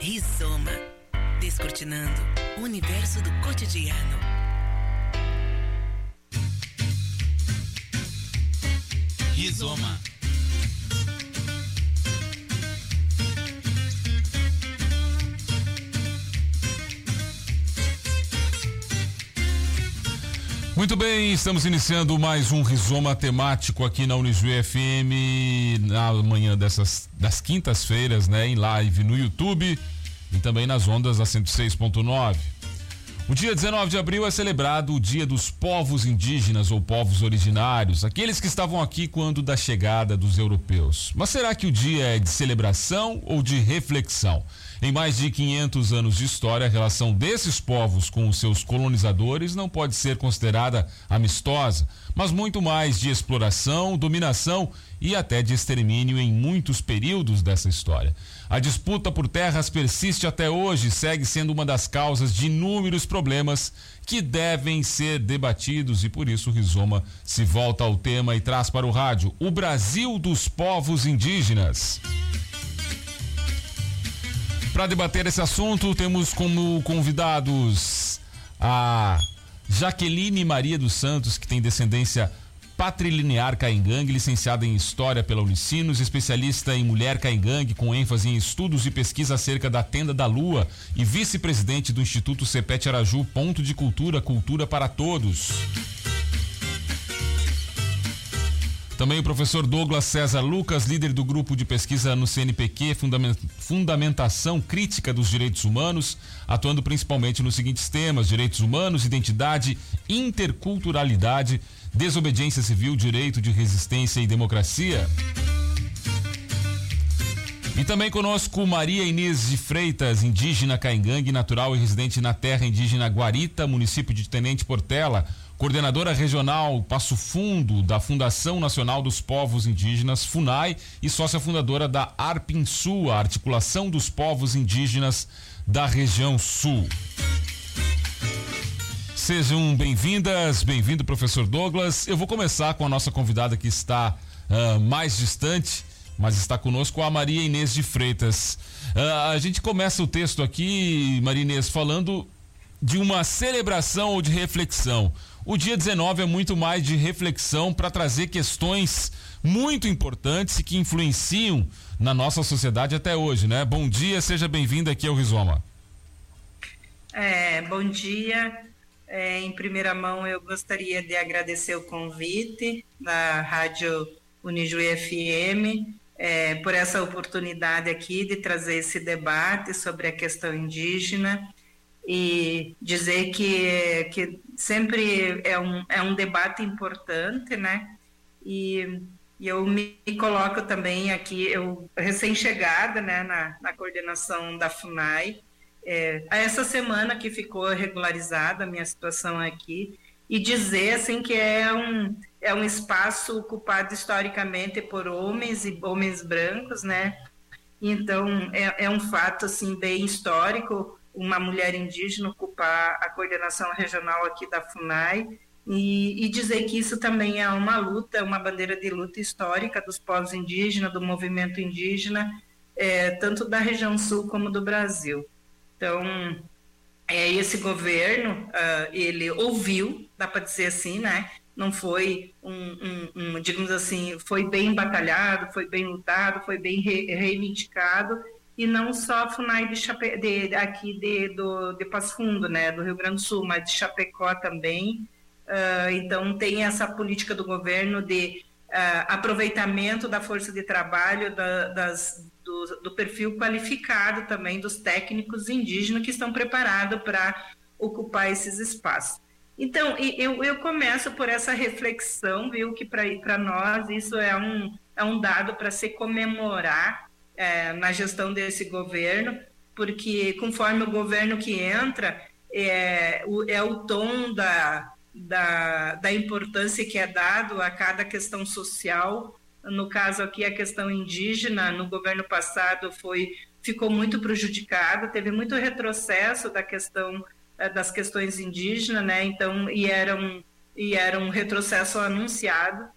Rizoma. Descortinando o universo do cotidiano. Rizoma. Muito bem, estamos iniciando mais um rizoma temático aqui na Unijuí FM na manhã dessas das quintas-feiras, né, em live no YouTube e também nas ondas da 106.9. O dia 19 de abril é celebrado o Dia dos Povos Indígenas ou Povos Originários, aqueles que estavam aqui quando da chegada dos europeus. Mas será que o dia é de celebração ou de reflexão? Em mais de 500 anos de história, a relação desses povos com os seus colonizadores não pode ser considerada amistosa, mas muito mais de exploração, dominação e até de extermínio em muitos períodos dessa história. A disputa por terras persiste até hoje e segue sendo uma das causas de inúmeros problemas que devem ser debatidos e por isso o Rizoma se volta ao tema e traz para o rádio o Brasil dos povos indígenas. Para debater esse assunto, temos como convidados a Jaqueline Maria dos Santos, que tem descendência patrilinear caingangue, licenciada em História pela Unicinos, especialista em mulher caingangue, com ênfase em estudos e pesquisa acerca da Tenda da Lua e vice-presidente do Instituto Cepete Araju, Ponto de Cultura, Cultura para Todos. Também o professor Douglas César Lucas, líder do grupo de pesquisa no CNPq, Fundamentação Crítica dos Direitos Humanos, atuando principalmente nos seguintes temas: direitos humanos, identidade, interculturalidade, desobediência civil, direito de resistência e democracia. E também conosco Maria Inês de Freitas, indígena caingangue, natural e residente na terra indígena Guarita, município de Tenente Portela coordenadora regional Passo Fundo da Fundação Nacional dos Povos Indígenas, FUNAI, e sócia fundadora da ARPINSU, a Articulação dos Povos Indígenas da Região Sul. Sejam bem-vindas, bem-vindo, professor Douglas. Eu vou começar com a nossa convidada que está uh, mais distante, mas está conosco, a Maria Inês de Freitas. Uh, a gente começa o texto aqui, Maria Inês, falando de uma celebração ou de reflexão. O dia 19 é muito mais de reflexão para trazer questões muito importantes e que influenciam na nossa sociedade até hoje, né? Bom dia, seja bem-vindo aqui ao Rizoma. É, bom dia. É, em primeira mão, eu gostaria de agradecer o convite da Rádio Unijuí FM é, por essa oportunidade aqui de trazer esse debate sobre a questão indígena e dizer que, que sempre é um, é um debate importante, né? E, e eu me coloco também aqui, eu recém-chegada né, na, na coordenação da FUNAI, é, essa semana que ficou regularizada a minha situação aqui, e dizer assim que é um, é um espaço ocupado historicamente por homens e homens brancos, né? Então é, é um fato assim bem histórico uma mulher indígena ocupar a coordenação regional aqui da FUNAI e, e, dizer que isso também é uma luta, uma bandeira de luta histórica dos povos indígenas, do movimento indígena, é, tanto da região sul como do Brasil. Então, é, esse governo, uh, ele ouviu, dá para dizer assim, né? Não foi um, um, um, digamos assim, foi bem batalhado, foi bem lutado, foi bem re reivindicado, e não só a FUNAI de, Chape, de aqui de, do, de Passo Fundo, né, do Rio Grande do Sul, mas de Chapecó também. Uh, então, tem essa política do governo de uh, aproveitamento da força de trabalho, da, das, do, do, perfil qualificado também dos técnicos indígenas que estão preparados para ocupar esses espaços. Então, eu, eu começo por essa reflexão, viu, que para nós isso é um, é um dado para se comemorar é, na gestão desse governo, porque conforme o governo que entra, é o, é o tom da, da, da importância que é dado a cada questão social. No caso aqui, a questão indígena, no governo passado, foi ficou muito prejudicada, teve muito retrocesso da questão é, das questões indígenas, né? Então, e era um, e era um retrocesso anunciado.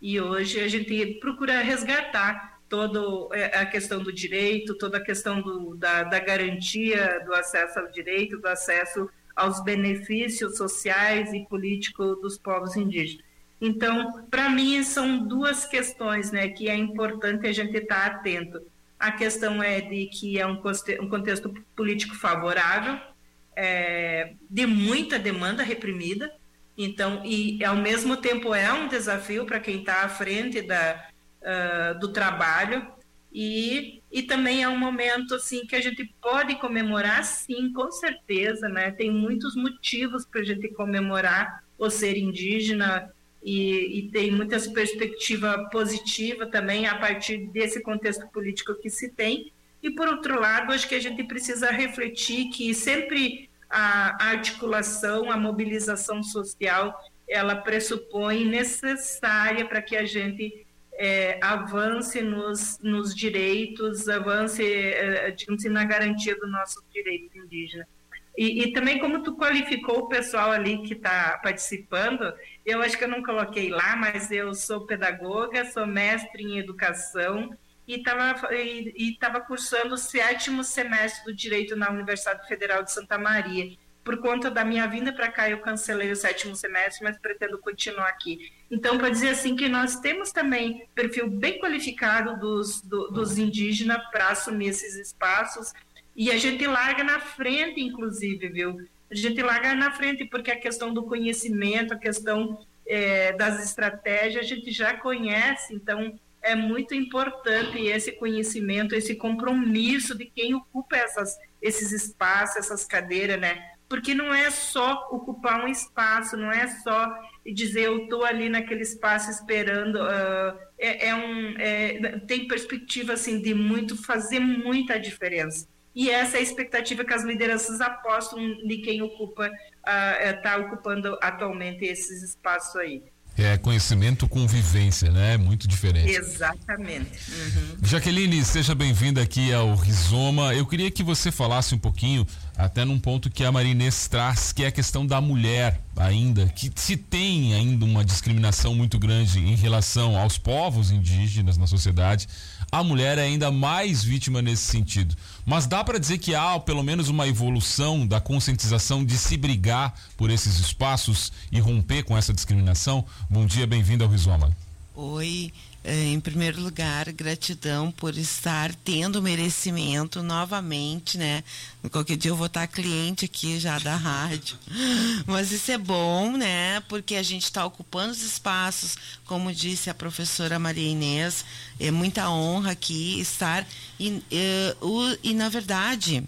E hoje a gente procura resgatar toda é, a questão do direito, toda a questão do, da, da garantia do acesso ao direito, do acesso aos benefícios sociais e políticos dos povos indígenas. Então, para mim, são duas questões né, que é importante a gente estar atento. A questão é de que é um, contexto político favorável, é, de muita demanda reprimida, então, e ao mesmo tempo é um desafio para quem está à frente da, uh, do trabalho, e, e também é um momento assim que a gente pode comemorar, sim, com certeza, né? Tem muitos motivos para a gente comemorar o ser indígena e, e tem muitas perspectivas positivas também a partir desse contexto político que se tem. E por outro lado, acho que a gente precisa refletir que sempre a articulação, a mobilização social, ela pressupõe necessária para que a gente é, avance nos, nos direitos, avance, é, digamos assim, na garantia do nosso direito indígena. E, e, também como tu qualificou o pessoal ali que está participando, eu acho que eu não coloquei lá, mas eu sou pedagoga, sou mestre em educação e estava e, e cursando o sétimo semestre do Direito na Universidade Federal de Santa Maria por conta da minha vinda para cá, eu cancelei o sétimo semestre, mas pretendo continuar aqui. Então, para dizer assim que nós temos também perfil bem qualificado dos, do, dos indígenas para assumir esses espaços, e a gente larga na frente, inclusive, viu? A gente larga na frente porque a questão do conhecimento, a questão é, das estratégias, a gente já conhece, então é muito importante esse conhecimento, esse compromisso de quem ocupa essas, esses espaços, essas cadeiras, né? Porque não é só ocupar um espaço, não é só dizer eu estou ali naquele espaço esperando, uh, é, é, um, é, tem perspectiva assim de muito fazer muita diferença. E essa é a expectativa que as lideranças apostam de quem ocupa está uh, ocupando atualmente esses espaços aí. É conhecimento com vivência, né? Muito diferente. Exatamente. Uhum. Jaqueline, seja bem-vinda aqui ao Rizoma. Eu queria que você falasse um pouquinho, até num ponto que a Marinês traz, que é a questão da mulher ainda, que se tem ainda uma discriminação muito grande em relação aos povos indígenas na sociedade. A mulher é ainda mais vítima nesse sentido. Mas dá para dizer que há pelo menos uma evolução da conscientização de se brigar por esses espaços e romper com essa discriminação? Bom dia, bem-vindo ao Rizoma. Oi, em primeiro lugar, gratidão por estar tendo merecimento novamente, né? Qualquer dia eu vou estar cliente aqui já da rádio. Mas isso é bom, né? Porque a gente está ocupando os espaços, como disse a professora Maria Inês, é muita honra aqui estar. E, e, o, e na verdade,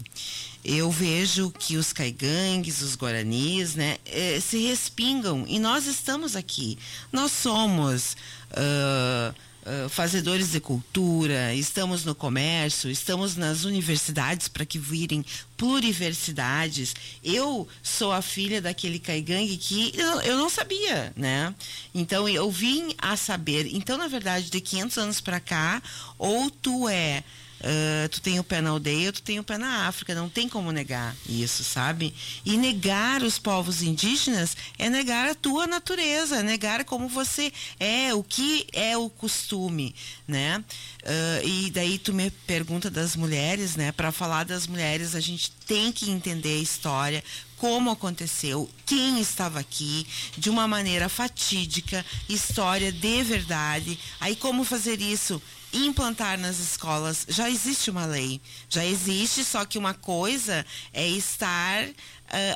eu vejo que os caigangues, os guaranis, né, eh, se respingam e nós estamos aqui. Nós somos uh, uh, fazedores de cultura, estamos no comércio, estamos nas universidades para que virem pluriversidades. Eu sou a filha daquele caigangue que eu, não sabia, né? Então eu vim a saber. Então, na verdade, de 500 anos para cá, ou tu é Uh, tu tem o pé na aldeia, tu tem o pé na África, não tem como negar isso, sabe? E negar os povos indígenas é negar a tua natureza, é negar como você é, o que é o costume, né? Uh, e daí tu me pergunta das mulheres, né? Para falar das mulheres, a gente tem que entender a história, como aconteceu, quem estava aqui, de uma maneira fatídica, história de verdade. Aí como fazer isso? Implantar nas escolas. Já existe uma lei, já existe, só que uma coisa é estar uh,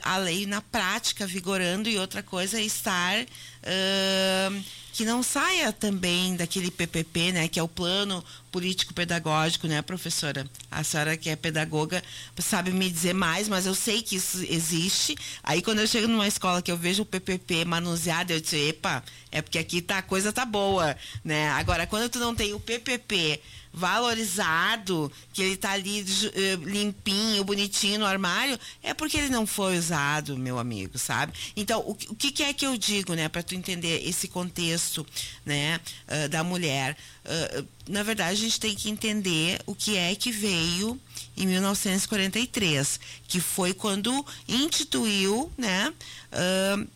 a lei na prática vigorando e outra coisa é estar uh, que não saia também daquele PPP, né, que é o plano político pedagógico, né, professora? A senhora que é pedagoga sabe me dizer mais, mas eu sei que isso existe. Aí quando eu chego numa escola que eu vejo o PPP manuseado, eu digo, epa, é porque aqui tá a coisa tá boa, né? Agora quando tu não tem o PPP valorizado, que ele está ali eh, limpinho, bonitinho no armário, é porque ele não foi usado, meu amigo, sabe? Então, o, o que, que, é que eu digo, né, para tu entender esse contexto, né, uh, da mulher? Uh, na verdade, a gente tem que entender o que é que veio em 1943, que foi quando instituiu, né, uh,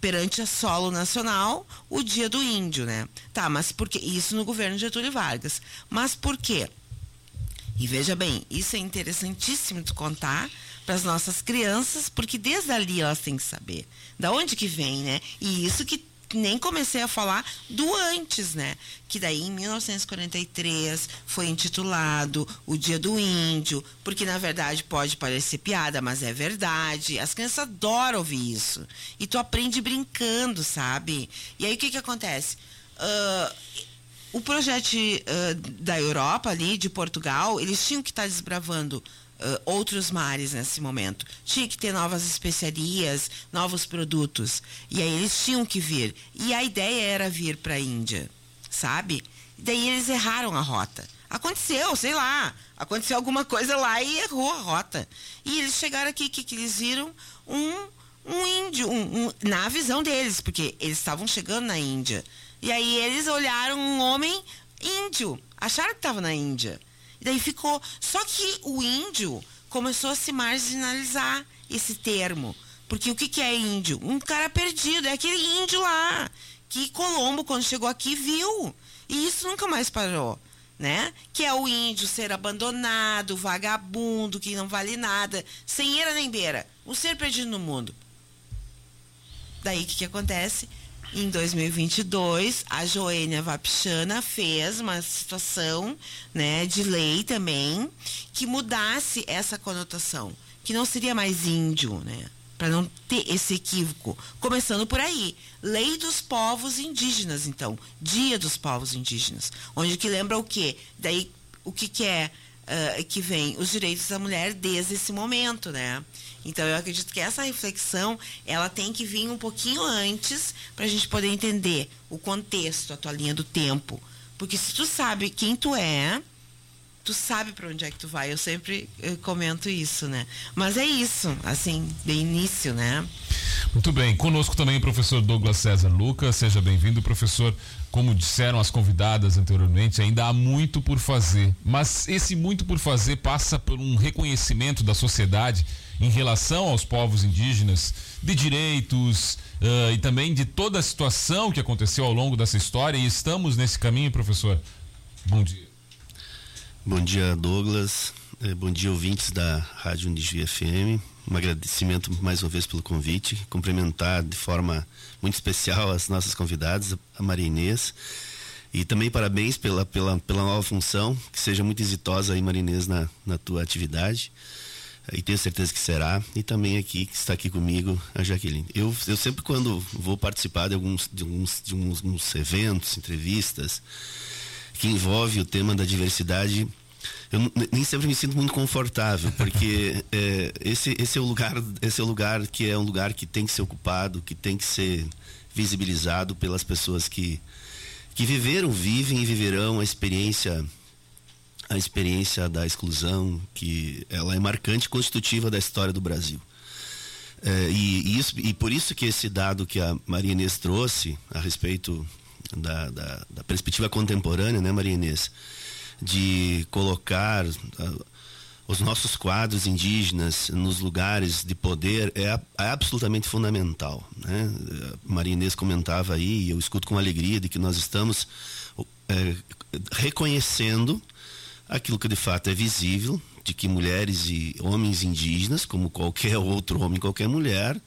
perante a solo nacional o dia do índio, né? Tá, mas por que isso no governo Getúlio Vargas? Mas por quê? E veja bem, isso é interessantíssimo de contar para as nossas crianças, porque desde ali elas têm que saber da onde que vem, né? E isso que nem comecei a falar do antes, né? Que daí em 1943 foi intitulado o Dia do Índio, porque na verdade pode parecer piada, mas é verdade. As crianças adoram ouvir isso. E tu aprende brincando, sabe? E aí o que que acontece? Uh, o projeto uh, da Europa ali, de Portugal, eles tinham que estar tá desbravando uh, outros mares nesse momento. Tinha que ter novas especiarias, novos produtos. E aí eles tinham que vir. E a ideia era vir para a Índia, sabe? E daí eles erraram a rota. Aconteceu, sei lá. Aconteceu alguma coisa lá e errou a rota. E eles chegaram aqui, que, que eles viram um, um índio, um, um, na visão deles, porque eles estavam chegando na Índia. E aí eles olharam um homem índio, acharam que estava na Índia. Daí ficou. Só que o índio começou a se marginalizar esse termo. Porque o que, que é índio? Um cara perdido, é aquele índio lá. Que Colombo, quando chegou aqui, viu. E isso nunca mais parou. Né? Que é o índio ser abandonado, vagabundo, que não vale nada, sem eira nem beira. Um ser perdido no mundo. Daí o que, que acontece? Em 2022, a Joênia Vapchana fez uma situação né, de lei também que mudasse essa conotação, que não seria mais índio, né? Para não ter esse equívoco. Começando por aí. Lei dos povos indígenas, então. Dia dos povos indígenas. Onde que lembra o quê? Daí, o que, que é uh, que vem? Os direitos da mulher desde esse momento, né? Então eu acredito que essa reflexão ela tem que vir um pouquinho antes para a gente poder entender o contexto, a tua linha do tempo, porque se tu sabe quem tu é, tu sabe para onde é que tu vai. Eu sempre eu comento isso, né? Mas é isso, assim, de início, né? Muito bem. Conosco também o professor Douglas César Lucas. Seja bem-vindo, professor. Como disseram as convidadas anteriormente, ainda há muito por fazer. Mas esse muito por fazer passa por um reconhecimento da sociedade em relação aos povos indígenas, de direitos uh, e também de toda a situação que aconteceu ao longo dessa história. E estamos nesse caminho, professor. Bom dia. Bom dia, Douglas. Eh, bom dia, ouvintes da Rádio Unigi FM. Um agradecimento mais uma vez pelo convite. Cumprimentar de forma muito especial as nossas convidadas, a Maria Inês. E também parabéns pela, pela, pela nova função. Que seja muito exitosa aí, Maria Inês, na, na tua atividade e tenho certeza que será. E também aqui, que está aqui comigo, a Jaqueline. Eu, eu sempre quando vou participar de alguns, de alguns, de uns, uns eventos, entrevistas, que envolve o tema da diversidade, eu nem sempre me sinto muito confortável, porque é, esse, esse é o lugar, esse é o lugar que é um lugar que tem que ser ocupado, que tem que ser visibilizado pelas pessoas que, que viveram, vivem e viverão a experiência a experiência da exclusão, que ela é marcante, constitutiva da história do Brasil. É, e, e, isso, e por isso que esse dado que a Maria Inês trouxe a respeito da, da, da perspectiva contemporânea, né, Maria Inês, de colocar os nossos quadros indígenas nos lugares de poder é, é absolutamente fundamental. Né? Maria Inês comentava aí, e eu escuto com alegria, de que nós estamos é, reconhecendo aquilo que de fato é visível, de que mulheres e homens indígenas, como qualquer outro homem, qualquer mulher,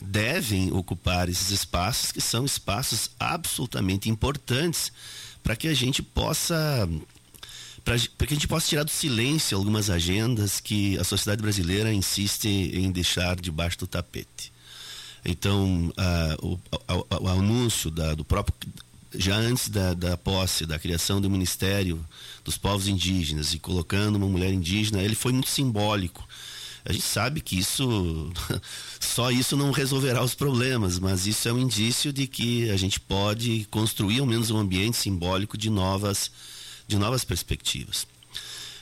devem ocupar esses espaços que são espaços absolutamente importantes para que a gente possa para que a gente possa tirar do silêncio algumas agendas que a sociedade brasileira insiste em deixar debaixo do tapete. Então, o, o, anúncio da, do próprio já antes da, da posse, da criação do Ministério dos Povos Indígenas e colocando uma mulher indígena, ele foi muito simbólico. A gente sabe que isso, só isso não resolverá os problemas, mas isso é um indício de que a gente pode construir ao menos um ambiente simbólico de novas, de novas perspectivas.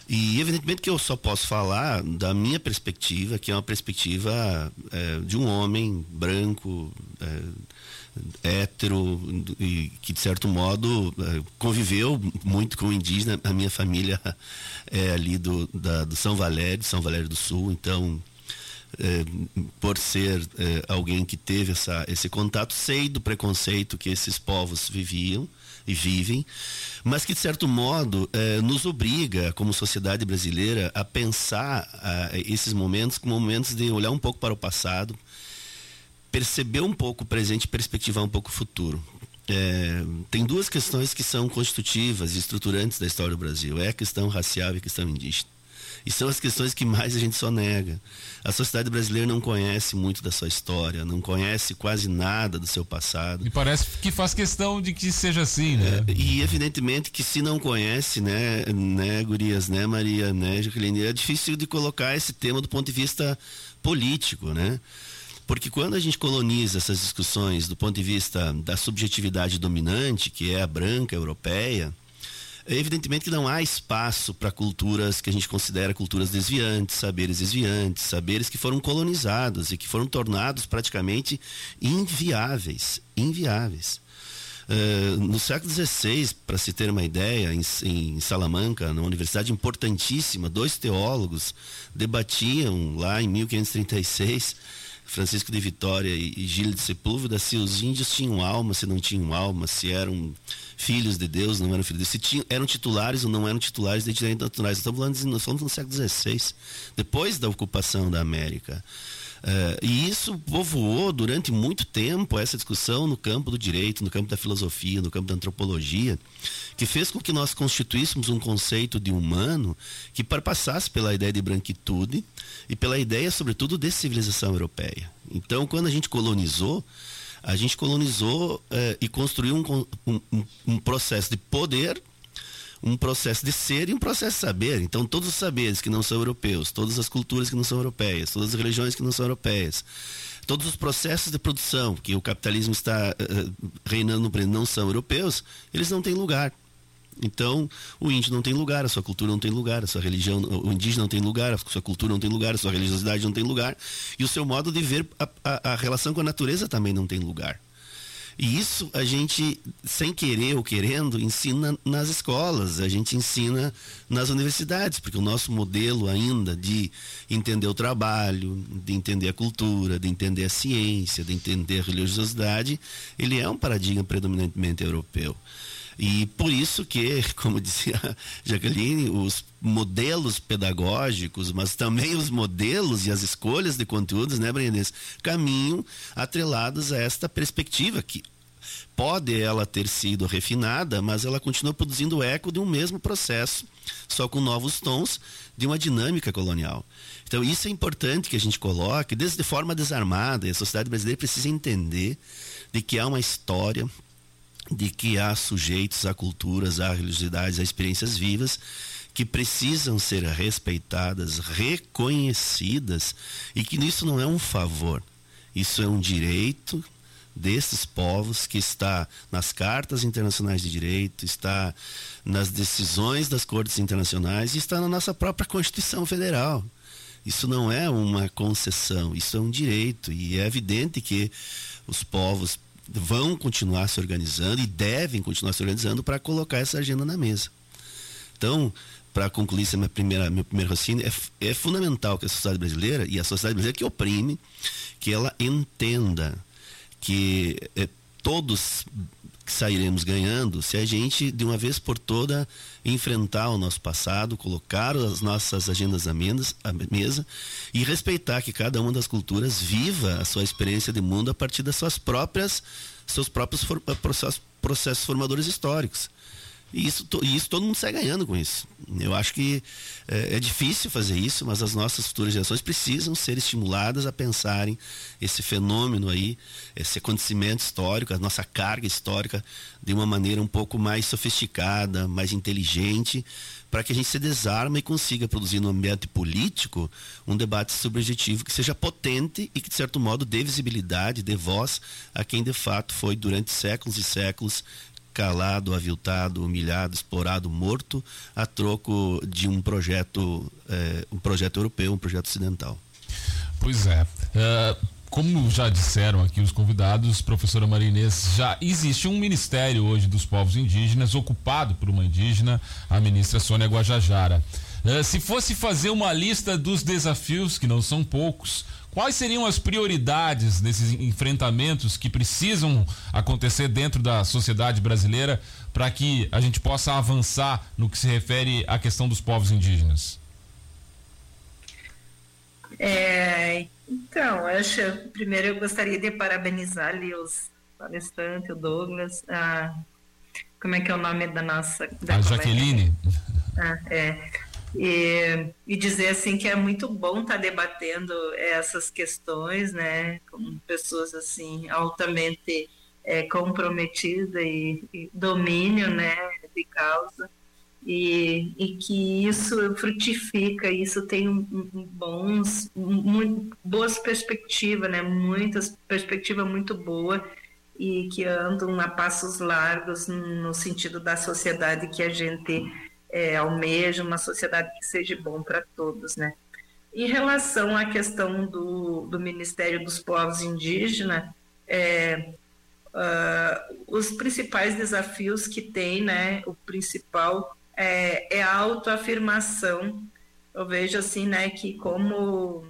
E evidentemente que eu só posso falar da minha perspectiva, que é uma perspectiva é, de um homem branco, é, hétero e que de certo modo eh, conviveu muito com o indígena. A minha família é ali do, da, do São Valério, São Valério do Sul, então é, por ser é, alguém que teve essa, esse contato, sei do preconceito que esses povos viviam e vivem, mas que de certo modo eh, nos obriga, como sociedade brasileira, a pensar ah, esses momentos como momentos de olhar um pouco para o passado, perceber um pouco o presente e perspectivar um pouco o futuro. É, tem duas questões que são constitutivas e estruturantes da história do Brasil: é a questão racial e a questão indígena. E são as questões que mais a gente só nega. A sociedade brasileira não conhece muito da sua história, não conhece quase nada do seu passado. E parece que faz questão de que seja assim, né? É, e evidentemente que se não conhece, né, né, Gurias, né, Maria, né, Jaqueline, é difícil de colocar esse tema do ponto de vista político, né? Porque quando a gente coloniza essas discussões do ponto de vista da subjetividade dominante, que é a branca europeia, evidentemente que não há espaço para culturas que a gente considera culturas desviantes, saberes desviantes, saberes que foram colonizados e que foram tornados praticamente inviáveis, inviáveis. Uh, no século XVI, para se ter uma ideia, em, em, Salamanca, numa universidade importantíssima, dois teólogos debatiam lá em 1536 Francisco de Vitória e, e Gil de Sepúlveda, se os índios tinham alma, se não tinham alma, se eram filhos de Deus, não eram filhos de Deus, se tinham, eram titulares ou não eram titulares de identidade naturais. Estamos falando, de, nós falamos no século XVI, depois da ocupação da América. Uh, e isso povoou durante muito tempo essa discussão no campo do direito, no campo da filosofia, no campo da antropologia, que fez com que nós constituíssemos um conceito de humano que perpassasse pela ideia de branquitude e pela ideia, sobretudo, de civilização europeia. Então, quando a gente colonizou, a gente colonizou uh, e construiu um, um, um processo de poder um processo de ser e um processo de saber. Então, todos os saberes que não são europeus, todas as culturas que não são europeias, todas as religiões que não são europeias, todos os processos de produção que o capitalismo está uh, reinando no país não são europeus, eles não têm lugar. Então, o índio não tem lugar, a sua cultura não tem lugar, a sua religião, o indígena não tem lugar, a sua cultura não tem lugar, a sua religiosidade não tem lugar, e o seu modo de ver a, a, a relação com a natureza também não tem lugar. E isso a gente, sem querer ou querendo, ensina nas escolas, a gente ensina nas universidades, porque o nosso modelo ainda de entender o trabalho, de entender a cultura, de entender a ciência, de entender a religiosidade, ele é um paradigma predominantemente europeu. E por isso que, como dizia Jaqueline, os modelos pedagógicos, mas também os modelos e as escolhas de conteúdos, né, Brendes, caminham atrelados a esta perspectiva que pode ela ter sido refinada, mas ela continua produzindo eco de um mesmo processo, só com novos tons de uma dinâmica colonial. Então isso é importante que a gente coloque, desde de forma desarmada, e a sociedade brasileira precisa entender de que há uma história de que há sujeitos a culturas, a religiosidades, a experiências vivas que precisam ser respeitadas, reconhecidas e que isso não é um favor, isso é um direito desses povos que está nas cartas internacionais de direito, está nas decisões das cortes internacionais e está na nossa própria Constituição Federal. Isso não é uma concessão, isso é um direito e é evidente que os povos vão continuar se organizando e devem continuar se organizando para colocar essa agenda na mesa. Então, para concluir minha primeira, meu primeiro raciocínio, é, é fundamental que a sociedade brasileira, e a sociedade brasileira que oprime, que ela entenda que é, todos sairemos ganhando se a gente, de uma vez por toda, enfrentar o nosso passado, colocar as nossas agendas à mesa e respeitar que cada uma das culturas viva a sua experiência de mundo a partir das suas próprias, seus próprios for, processos, processos formadores históricos. E isso, e isso todo mundo sai ganhando com isso. Eu acho que é, é, difícil fazer isso, mas as nossas futuras gerações precisam ser estimuladas a pensarem esse fenômeno aí, esse acontecimento histórico, a nossa carga histórica, de uma maneira um pouco mais sofisticada, mais inteligente, para que a gente se desarme e consiga produzir no ambiente político um debate subjetivo que seja potente e que, de certo modo, dê visibilidade, dê voz a quem de fato foi durante séculos e séculos calado, aviltado, humilhado, explorado, morto, a troco de um projeto, é, um projeto europeu, um projeto ocidental. Pois é. Uh, como já disseram aqui os convidados, professora Marinês, já existe um ministério hoje dos povos indígenas ocupado por uma indígena, a ministra Sônia Guajajara. Uh, se fosse fazer uma lista dos desafios, que não são poucos, quais seriam as prioridades desses enfrentamentos que precisam acontecer dentro da sociedade brasileira para que a gente possa avançar no que se refere à questão dos povos indígenas? É, então, acho, primeiro eu gostaria de parabenizar ali os palestrantes, o Douglas, a, como é que é o nome da nossa... Da a Jaqueline. Ah, é. E, e, dizer assim que é muito bom estar tá debatendo essas questões, né, com pessoas assim altamente é, comprometidas e, e domínio, né, de causa e, e que isso frutifica, isso tem bons, um, boas perspectivas, né? Muitas perspectiva muito boa e que andam a passos largos no sentido da sociedade que a gente é, almeja, uma sociedade que seja bom para todos, né? Em relação à questão do, do Ministério dos Povos Indígenas, é, uh, os principais desafios que tem, né? O principal é, é a autoafirmação. Eu vejo assim, né, que como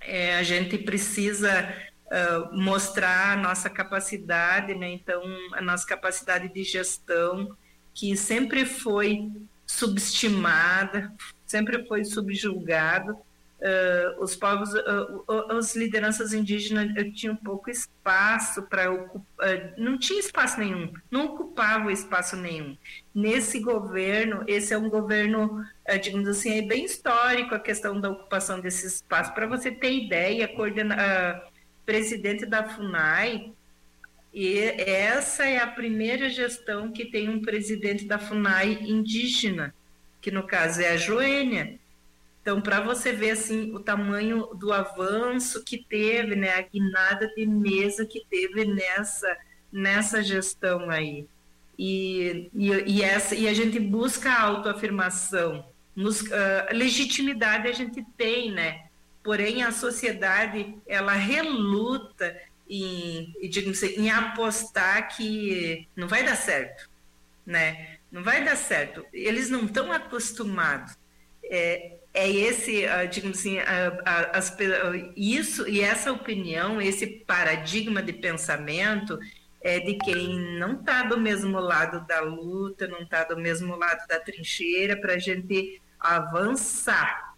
é, a gente precisa uh, mostrar a nossa capacidade, né, então a nossa capacidade de gestão, que sempre foi subestimada, sempre foi subjulgado, uh, os povos, uh, as lideranças indígenas tinham pouco espaço para ocupar, uh, não tinha espaço nenhum, não ocupava espaço nenhum. Nesse governo, esse é um governo, digamos assim, é bem histórico a questão da ocupação desse espaço. Para você ter ideia, coordena, presidente da FUNAI, e essa é a primeira gestão que tem um presidente da FUNAI indígena, que no caso é a Joênia. Então, para você ver assim o tamanho do avanço que teve, né, a guinada de mesa que teve nessa nessa gestão aí. E, e, e essa e a gente busca a autoafirmação, nos, uh, legitimidade a gente tem, né? Porém a sociedade ela reluta em, assim, em apostar que não vai dar certo, né? Não vai dar certo. Eles não estão acostumados. É, é esse, uh, digamos assim, as, isso e essa opinião, esse paradigma de pensamento é de quem não está do mesmo lado da luta, não está do mesmo lado da trincheira para a gente avançar.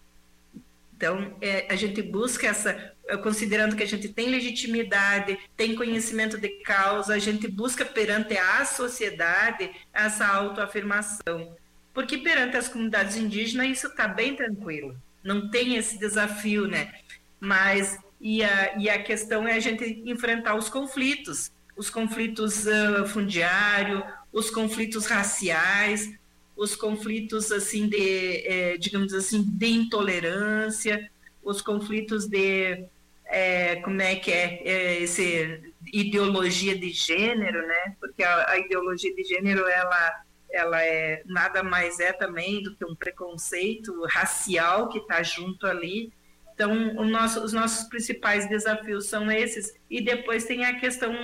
Então, é, a gente busca essa, considerando que a gente tem legitimidade, tem conhecimento de causa, a gente busca perante a sociedade essa autoafirmação. Porque perante as comunidades indígenas isso está bem tranquilo, não tem esse desafio, né? Mas e a, e a questão é a gente enfrentar os conflitos, os conflitos uh, fundiários, os conflitos raciais, os conflitos assim de, eh, digamos assim, de intolerância, os conflitos de é, como é que é, é esse ideologia de gênero, né? Porque a, a ideologia de gênero ela ela é nada mais é também do que um preconceito racial que está junto ali. Então, nosso, os nossos principais desafios são esses. E depois tem a questão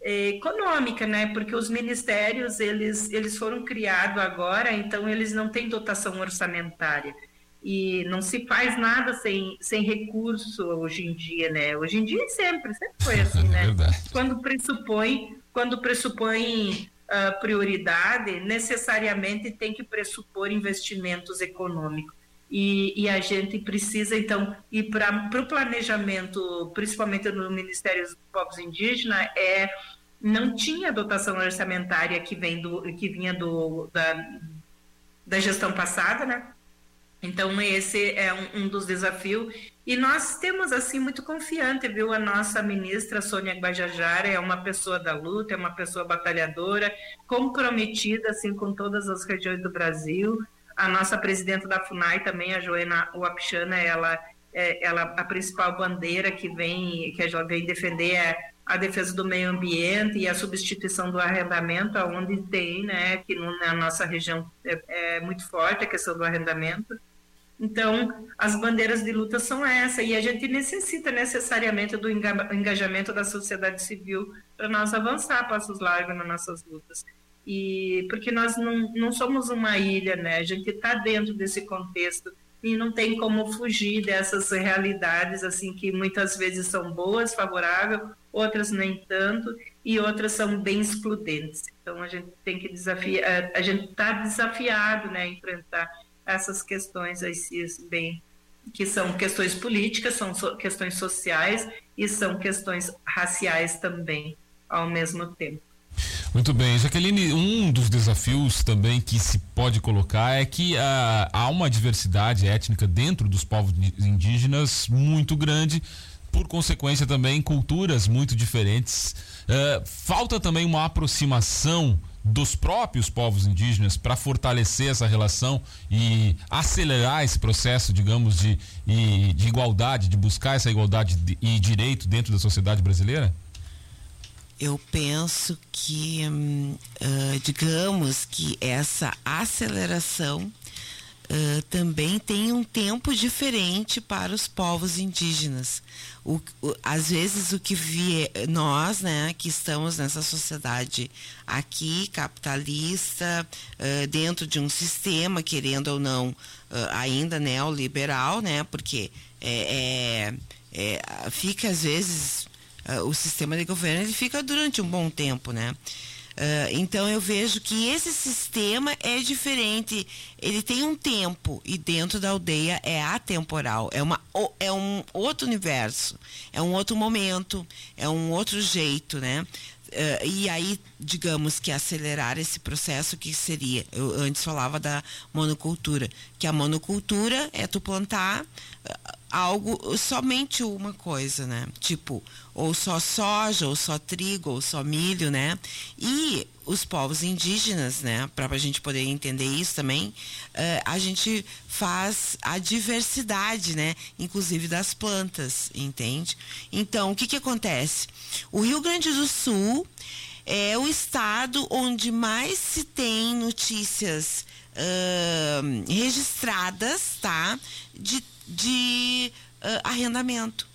eh, econômica, né? Porque os ministérios eles, eles foram criados agora, então eles não têm dotação orçamentária e não se faz nada sem, sem recurso hoje em dia, né? Hoje em dia sempre, sempre foi assim, né? É quando pressupõe, quando pressupõe uh, prioridade, necessariamente tem que pressupor investimentos econômicos. E, e a gente precisa, então, ir para o planejamento, principalmente no Ministério dos Povos Indígenas, é, não tinha dotação orçamentária que, vem do, que vinha do, da, da gestão passada, né? Então, esse é um, um, dos desafios. E nós temos, assim, muito confiante, viu? A nossa ministra, Sônia Guajajara, é uma pessoa da luta, é uma pessoa batalhadora, comprometida, assim, com todas as regiões do Brasil. A nossa presidenta da FUNAI também, a Joana Uapchana, ela, é, ela a principal bandeira que vem, que ela vem defender é a defesa do meio ambiente e a substituição do arrendamento, onde tem, né, que na nossa região é, é muito forte a questão do arrendamento. Então, as bandeiras de luta são essa, e a gente necessita necessariamente do engajamento da sociedade civil para nós avançar passos largos nas nossas lutas. e porque nós não, não somos uma ilha, né? A gente está dentro desse contexto e não tem como fugir dessas realidades assim que muitas vezes são boas, favoráveis, outras nem tanto e outras são bem excludentes. Então a gente tem que desafiar, a gente está desafiado, né, a enfrentar essas questões esses bem que são questões políticas, são so, questões sociais e são questões raciais também ao mesmo tempo. Muito bem, Jaqueline, um dos desafios também que se pode colocar é que ah, há uma diversidade étnica dentro dos povos indígenas muito grande, por consequência também culturas muito diferentes. Uh, falta também uma aproximação dos próprios povos indígenas para fortalecer essa relação e acelerar esse processo, digamos, de, de igualdade, de buscar essa igualdade e direito dentro da sociedade brasileira? Eu penso que, uh, digamos que essa aceleração uh, também tem um tempo diferente para os povos indígenas. O, o, às vezes o que vi, nós, né, que estamos nessa sociedade aqui capitalista, uh, dentro de um sistema, querendo ou não, ainda neoliberal, né, porque é, é, é, fica às vezes uh, o sistema de governo ele fica durante um bom tempo, né? Uh, então eu vejo que esse sistema é diferente, ele tem um tempo e dentro da aldeia é atemporal, é, uma, é um outro universo, é um outro momento, é um outro jeito, né? Uh, e aí, digamos que acelerar esse processo, que seria? Eu antes falava da monocultura, que a monocultura é tu plantar algo, somente uma coisa, né? Tipo, ou só soja, ou só trigo, ou só milho, né? E os povos indígenas, né? Para a gente poder entender isso também, uh, a gente faz a diversidade, né? Inclusive das plantas, entende? Então, o que que acontece? O Rio Grande do Sul é o estado onde mais se tem notícias uh, registradas, tá? De de uh, arrendamento.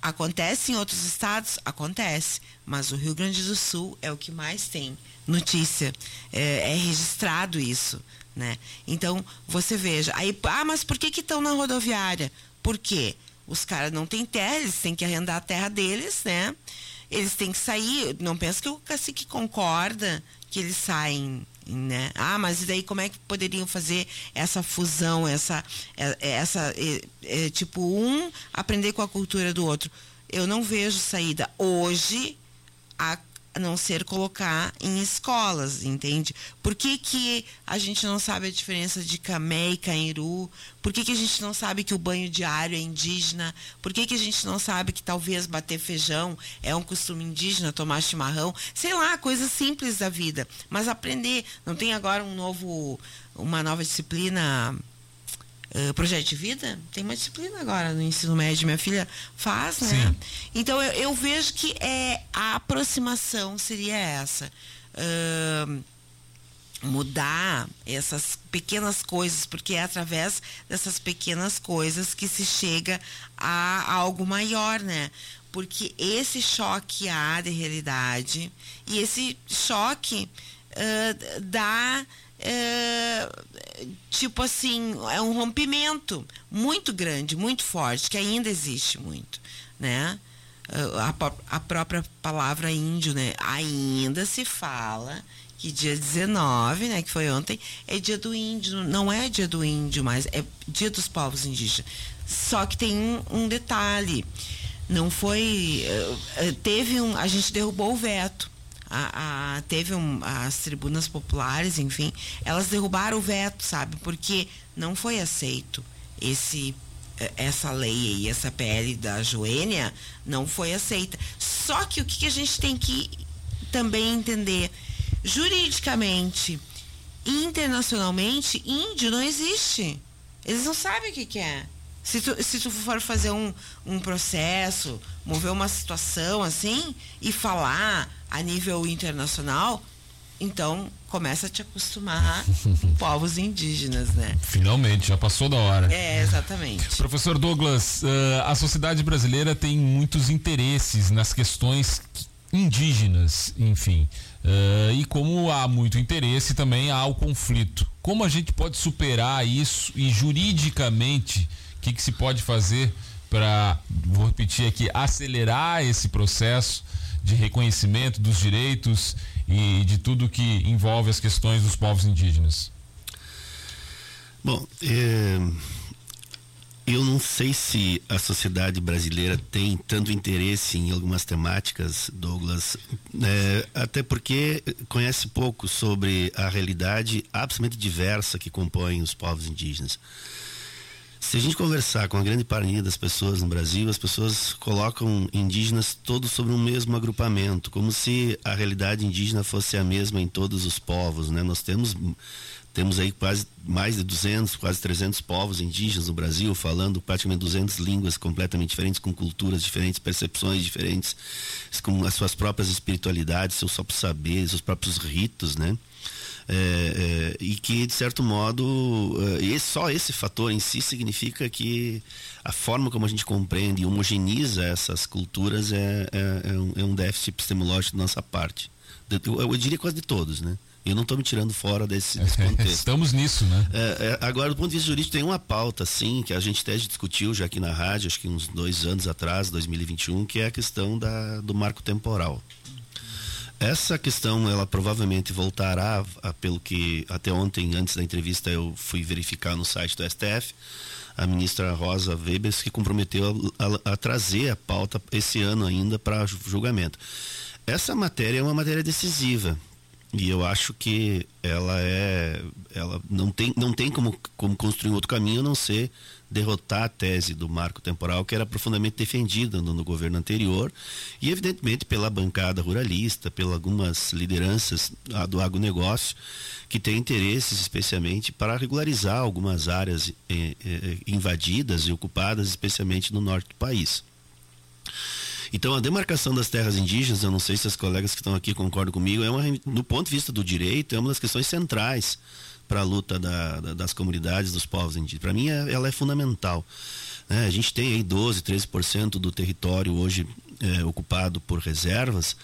Acontece em outros estados? Acontece. Mas o Rio Grande do Sul é o que mais tem notícia. É, é registrado isso. Né? Então, você veja. Aí, ah, mas por que estão na rodoviária? Por quê? Os caras não têm terra, eles têm que arrendar a terra deles, né? Eles têm que sair. Não penso que o cacique concorda que eles saem né? Ah, mas daí como é que poderiam fazer essa fusão, essa, é, é, essa é, é, tipo um aprender com a cultura do outro? Eu não vejo saída hoje a não ser colocar em escolas, entende? Por que, que a gente não sabe a diferença de camé e cainru? Por que, que a gente não sabe que o banho diário é indígena? Por que, que a gente não sabe que talvez bater feijão é um costume indígena, tomar chimarrão? Sei lá, coisas simples da vida. Mas aprender. Não tem agora um novo, uma nova disciplina uh, projeto de vida, tem uma disciplina agora no ensino médio, minha filha faz, né? Sim. Então eu, eu, vejo que é, a aproximação seria essa. Uh, mudar essas pequenas coisas, porque é através dessas pequenas coisas que se chega a algo maior, né? Porque esse choque há de realidade e esse choque uh, dá é, tipo assim, é um rompimento muito grande, muito forte, que ainda existe muito, né? A, a própria palavra índio, né? Ainda se fala que dia 19, né, que foi ontem, é dia do índio, não é dia do índio, mas é dia dos povos indígenas. Só que tem um, um detalhe, não foi, uh, teve um, a gente derrubou o veto a, a, teve um, as tribunas populares, enfim, elas derrubaram o veto, sabe? Porque não foi aceito esse eh, essa lei e essa PL da Joênia não foi aceita. Só que o que a gente tem que também entender juridicamente, internacionalmente, índio não existe. Eles não sabem o que, que é. Se tu, se tu for fazer um, um processo, mover uma situação assim e falar a nível internacional, então começa a te acostumar com povos indígenas, né? Finalmente, já passou da hora. É, exatamente. Professor Douglas, uh, a sociedade brasileira tem muitos interesses nas questões indígenas, enfim. Uh, e como há muito interesse, também há o conflito. Como a gente pode superar isso e juridicamente, que, que se pode fazer para, vou repetir aqui, acelerar esse processo de reconhecimento dos direitos e de tudo que envolve as questões dos povos indígenas? Bom, é, eu não sei se a sociedade brasileira tem tanto interesse em algumas temáticas, Douglas, é, até porque conhece pouco sobre a realidade absolutamente diversa que compõe os povos indígenas. Se a gente conversar com a grande parte das pessoas no Brasil, as pessoas colocam indígenas todos sobre um mesmo agrupamento, como se a realidade indígena fosse a mesma em todos os povos, né? Nós temos temos aí quase mais de 200, quase 300 povos indígenas no Brasil, falando praticamente 200 línguas completamente diferentes, com culturas diferentes, percepções diferentes, com as suas próprias espiritualidades, seus próprios saberes, seus próprios ritos, né? É, é, e que, de certo modo, é, só esse fator em si significa que a forma como a gente compreende e homogeneiza essas culturas é, é, é um, é um déficit epistemológico da nossa parte. Eu, eu diria quase de todos, né? Eu não estou me tirando fora desse, desse contexto. Estamos nisso, né? É, é, agora, do ponto de vista jurídico, tem uma pauta, sim, que a gente até discutiu já aqui na rádio, acho que uns dois anos atrás, 2021, que é a questão da, do marco temporal. Essa questão, ela provavelmente voltará, a, pelo que até ontem, antes da entrevista, eu fui verificar no site do STF, a ministra Rosa Weber que comprometeu a, a, a trazer a pauta esse ano ainda para julgamento. Essa matéria é uma matéria decisiva, e eu acho que ela é. Ela não tem, não tem como, como construir outro caminho a não ser derrotar a tese do marco temporal, que era profundamente defendida no, no governo anterior, e evidentemente pela bancada ruralista, pelas algumas lideranças do agronegócio, que tem interesses especialmente para regularizar algumas áreas eh, eh, invadidas e ocupadas, especialmente no norte do país. Então, a demarcação das terras indígenas, eu não sei se as colegas que estão aqui concordam comigo, é uma, do ponto de vista do direito, é uma das questões centrais para a luta da, da, das comunidades, dos povos indígenas. Para mim, é, ela é fundamental. É, a gente tem aí 12, 13% do território hoje é, ocupado por reservas,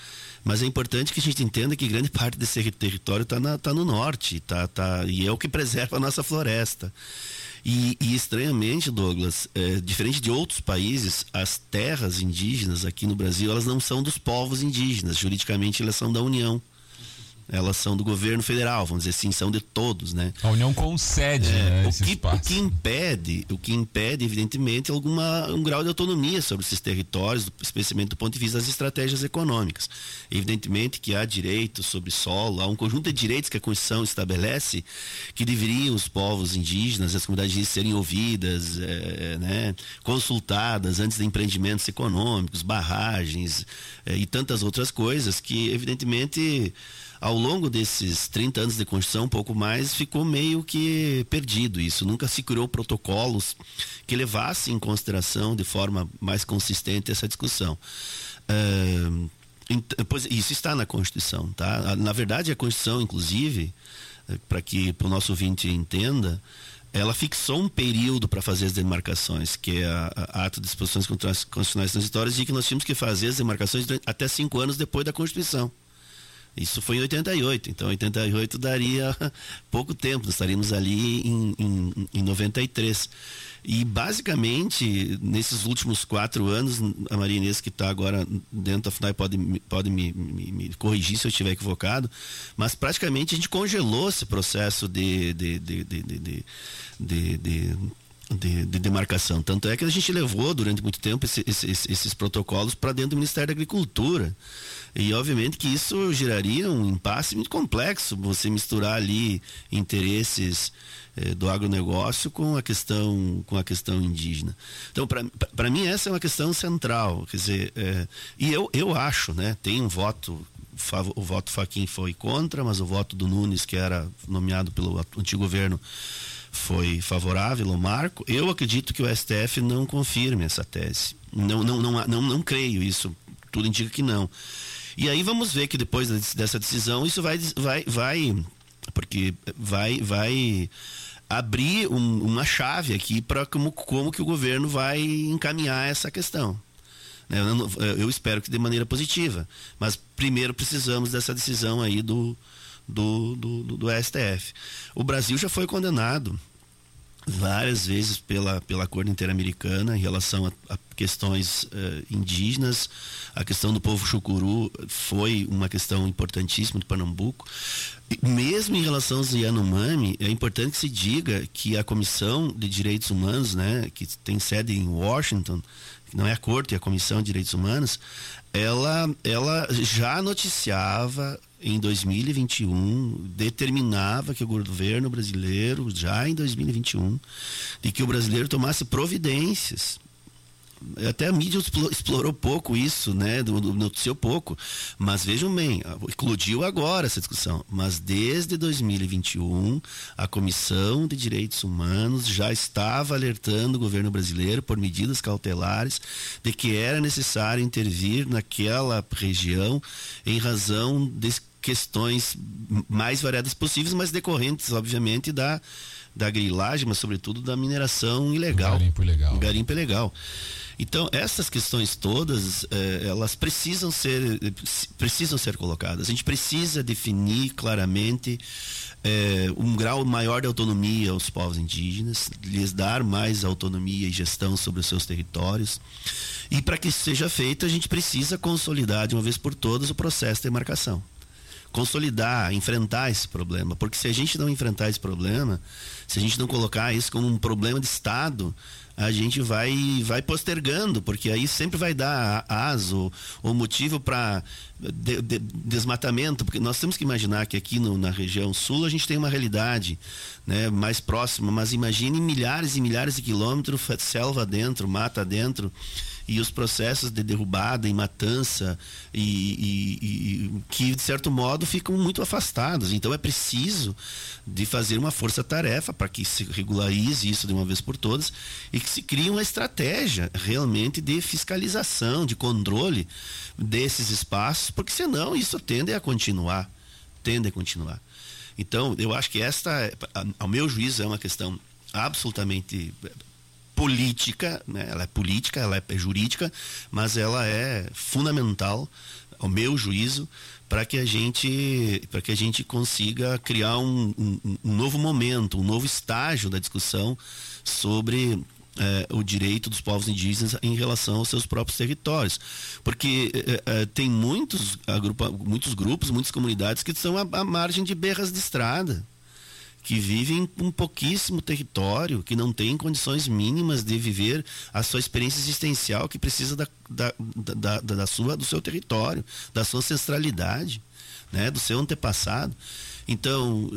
mas é importante que a gente entenda que grande parte desse território está tá no norte, tá, tá, e é o que preserva a nossa floresta. E, e estranhamente, Douglas, é, diferente de outros países, as terras indígenas aqui no Brasil, elas não são dos povos indígenas. Juridicamente, elas são da União elas são do governo federal, vamos dizer assim, são de todos, né? A União concede é, né, o, que, o que impede, o que impede, evidentemente, alguma, um grau de autonomia sobre esses territórios, especialmente do ponto de vista das estratégias econômicas. Evidentemente que há direitos sobre solo, há um conjunto de direitos que a Constituição estabelece que deveriam os povos indígenas, as comunidades indígenas serem ouvidas, é, né, consultadas antes de empreendimentos econômicos, barragens é, e tantas outras coisas que, evidentemente, ao longo desses 30 anos de Constituição, um pouco mais, ficou meio que perdido isso. Nunca se criou protocolos que levassem em consideração de forma mais consistente essa discussão. Uh, pois, isso está na Constituição, tá? Na verdade, a Constituição, inclusive, eh, para que o nosso ouvinte entenda, ela fixou um período para fazer as demarcações, que é a, a ato de disposições constitucionais transitórias, e que nós tínhamos que fazer as demarcações até cinco anos depois da Constituição. Isso foi em 88, então 88 daria pouco tempo, estaríamos ali em, em, em 93. E basicamente, nesses últimos quatro anos, a Maria Inês que está agora dentro da FUNAI pode, pode me, me, me, corrigir se eu estiver equivocado, mas praticamente a gente congelou esse processo de, de, de, de, de, de, de de, de, demarcação. Tanto é que a gente levou durante muito tempo esse, esses, esses protocolos para dentro do Ministério da Agricultura. E obviamente que isso geraria um impasse muito complexo, você misturar ali interesses eh, do agronegócio com a questão com a questão indígena. Então, para mim essa é uma questão central, quer dizer, eh, e eu, eu acho, né, tem um voto o voto Faquin foi contra, mas o voto do Nunes, que era nomeado pelo antigo governo, foi favorável ao marco. Eu acredito que o STF não confirme essa tese. Não, não, não, não, não creio isso. Tudo indica que não. E aí vamos ver que depois dessa decisão isso vai, vai, vai porque vai, vai abrir um, uma chave aqui para como, como que o governo vai encaminhar essa questão. Né? Eu, eu, espero que de maneira positiva. Mas primeiro precisamos dessa decisão aí do, do, do, do, do STF. O Brasil já foi condenado várias vezes pela, pela Corte Interamericana em relação a, a questões uh, indígenas. A questão do povo chucuru foi uma questão importantíssima de Pernambuco. E mesmo em relação aos Yanomami, é importante que se diga que a Comissão de Direitos Humanos, né, que tem sede em Washington, não é a Corte, é a Comissão de Direitos Humanos, ela, ela já noticiava em 2021 determinava que o governo brasileiro, já em 2021, de que o brasileiro tomasse providências até a mídia explorou pouco isso, né? Noticiou pouco. Mas vejam bem, eclodiu agora essa discussão. Mas desde 2021, a Comissão de Direitos Humanos já estava alertando o governo brasileiro por medidas cautelares de que era necessário intervir naquela região em razão de questões mais variadas possíveis, mas decorrentes, obviamente, da, da grilagem, mas sobretudo da mineração ilegal. garimpo ilegal. garimpo ilegal. Então, essas questões todas, eh, elas precisam ser, precisam ser colocadas. A gente precisa definir claramente eh, um grau maior de autonomia aos povos indígenas, lhes dar mais autonomia e gestão sobre os seus territórios. E para que isso seja feito, a gente precisa consolidar de uma vez por todas o processo de demarcação consolidar, enfrentar esse problema. Porque se a gente não enfrentar esse problema, se a gente não colocar isso como um problema de Estado, a gente vai vai postergando, porque aí sempre vai dar aso ou motivo para de, de, desmatamento, porque nós temos que imaginar que aqui no, na região sul a gente tem uma realidade né, mais próxima, mas imagine milhares e milhares de quilômetros, selva dentro, mata dentro, e os processos de derrubada e matança e, e, e, que de certo modo ficam muito afastados. Então é preciso de fazer uma força-tarefa para que se regularize isso de uma vez por todas e que se crie uma estratégia realmente de fiscalização, de controle desses espaços, porque senão isso tende a continuar, tende a continuar. Então, eu acho que esta, ao meu juízo, é uma questão absolutamente política, né? ela é política, ela é jurídica, mas ela é fundamental, ao meu juízo, para que a gente para que a gente consiga criar um, um, um, novo momento, um novo estágio da discussão sobre eh, o direito dos povos indígenas em relação aos seus próprios territórios, porque eh, eh, tem muitos agrupa, muitos grupos, muitas comunidades que estão à, à margem de berras de estrada que vivem um pouquíssimo território, que não tem condições mínimas de viver a sua experiência existencial, que precisa da, da, da, da, sua, do seu território, da sua ancestralidade, né, do seu antepassado. Então,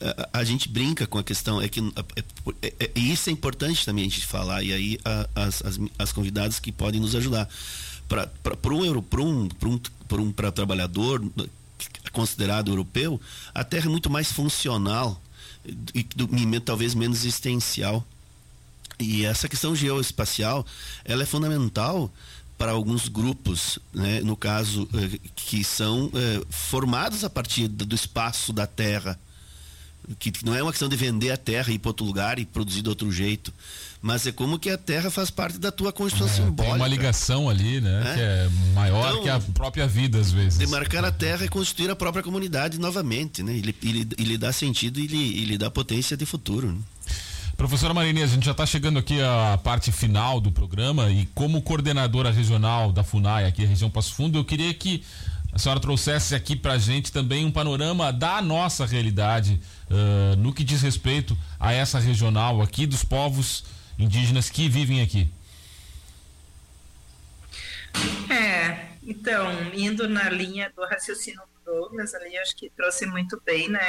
eh, a, gente brinca com a questão, é que é, é, é, isso é importante também a gente falar, e aí a, as, as, as convidadas que podem nos ajudar. Para um, para um, um, um trabalhador considerado europeu, a Terra é muito mais funcional e talvez menos existencial. E essa questão geoespacial, ela é fundamental para alguns grupos, né, no caso, eh, que são eh, formados a partir do espaço da Terra. Que não é uma questão de vender a terra e ir para outro lugar e produzir de outro jeito mas é como que a terra faz parte da tua constituição é, simbólica. Tem uma ligação ali, né? É? Que é maior então, que a própria vida, às vezes. Demarcar a terra e constituir a própria comunidade novamente, né? E, e, e lhe dá sentido e lhe, e lhe dá potência de futuro. Né? Professora Marini, a gente já está chegando aqui à parte final do programa e como coordenadora regional da FUNAI aqui, região Passo Fundo, eu queria que a senhora trouxesse aqui para a gente também um panorama da nossa realidade uh, no que diz respeito a essa regional aqui dos povos indígenas que vivem aqui? É, então, indo na linha do raciocínio do Douglas, ali acho que trouxe muito bem, né,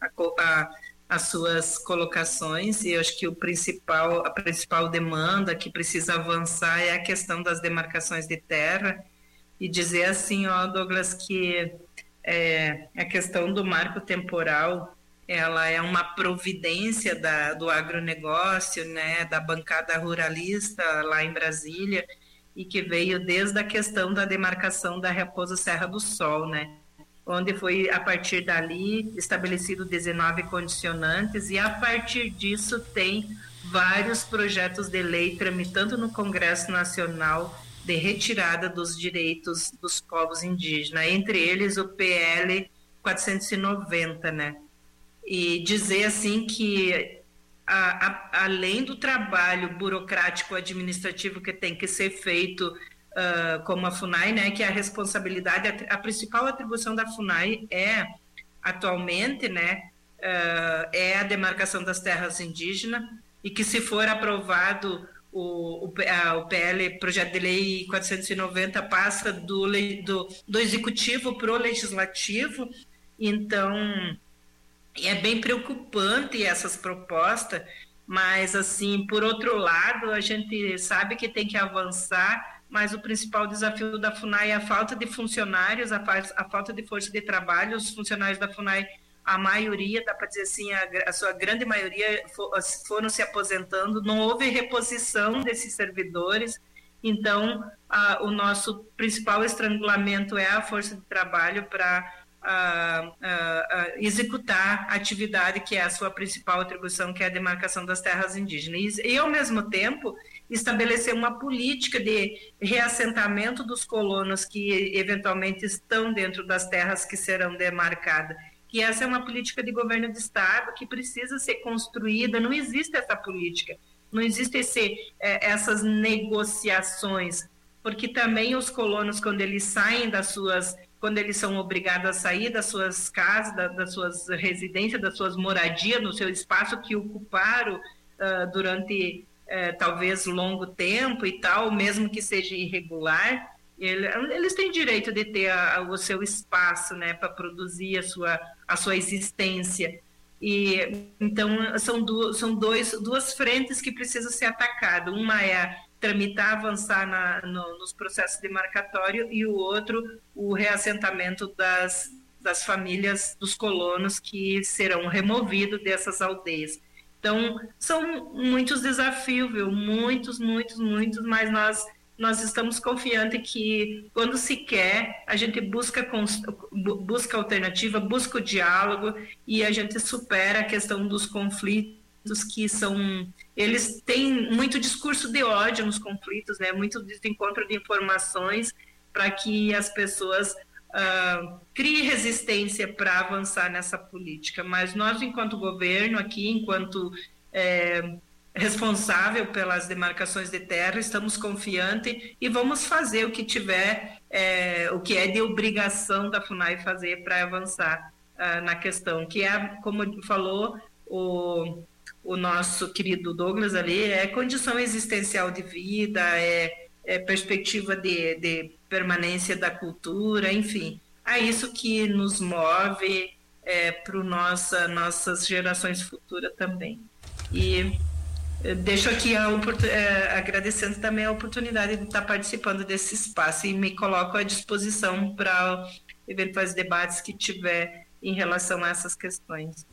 a, a, as suas colocações e acho que o principal, a principal demanda que precisa avançar é a questão das demarcações de terra e dizer assim, ó, Douglas, que é, a questão do marco temporal ela é uma providência da, do agronegócio, né, da bancada ruralista lá em Brasília, e que veio desde a questão da demarcação da Raposa Serra do Sol, né, onde foi a partir dali estabelecido 19 condicionantes e a partir disso tem vários projetos de lei tramitando no Congresso Nacional de retirada dos direitos dos povos indígenas, entre eles o PL 490, né? E dizer assim que a, a, além do trabalho burocrático administrativo que tem que ser feito uh, como a FUNAI, né, que a responsabilidade, a, a, principal atribuição da FUNAI é atualmente, né, uh, é a demarcação das terras indígenas e que se for aprovado o, o, a, o PL, projeto de lei 490, passa do, do, do executivo para o legislativo, então é bem preocupante essas propostas, mas assim, por outro lado, a gente sabe que tem que avançar, mas o principal desafio da FUNAI é a falta de funcionários, a, a falta de força de trabalho, os funcionários da FUNAI a maioria, dá para dizer assim, a, a, sua grande maioria for, foram se aposentando, não houve reposição desses servidores, então a, o nosso principal estrangulamento é a força de trabalho para executar a atividade que é a sua principal atribuição, que é a demarcação das terras indígenas. E, e, ao mesmo tempo, estabelecer uma política de reassentamento dos colonos que eventualmente estão dentro das terras que serão demarcadas que essa é uma política de governo de Estado que precisa ser construída, não existe essa política, não existe esse, é, essas negociações, porque também os colonos, quando eles saem das suas, quando eles são obrigados a sair das suas casas, da, das suas residências, das suas moradias, no seu espaço que ocuparam uh, durante uh, talvez longo tempo e tal, mesmo que seja irregular, eles têm direito de ter a, a, o seu espaço, né, para produzir a sua, a sua existência. E então são, du são dois, duas frentes que precisam ser atacadas. Uma é tramitar, avançar na, no, nos processos de marcatório e o outro o reassentamento das, das famílias dos colonos que serão removidos dessas aldeias. Então, são muitos desafios, viu? muitos, muitos, muitos, mas nós nós estamos confiantes que quando se quer, a gente busca, busca alternativa, busca o diálogo e a gente supera a questão dos conflitos que são eles têm muito discurso de ódio nos conflitos, né? Muito desencontro de informações para que as pessoas uh, criem resistência para avançar nessa política. Mas nós, enquanto governo aqui, enquanto é, responsável pelas demarcações de terra, estamos confiantes e vamos fazer o que tiver, é, o que é de obrigação da FUNAI fazer para avançar uh, na questão, que é, como falou o, o nosso querido Douglas ali, é condição existencial de vida, é, é perspectiva de, de permanência da cultura, enfim, é isso que nos move é, para nossa, nossas gerações futuras também. E Deixo aqui a, é, agradecendo também a oportunidade de estar participando desse espaço e me coloco à disposição para eventuais debates que tiver em relação a essas questões.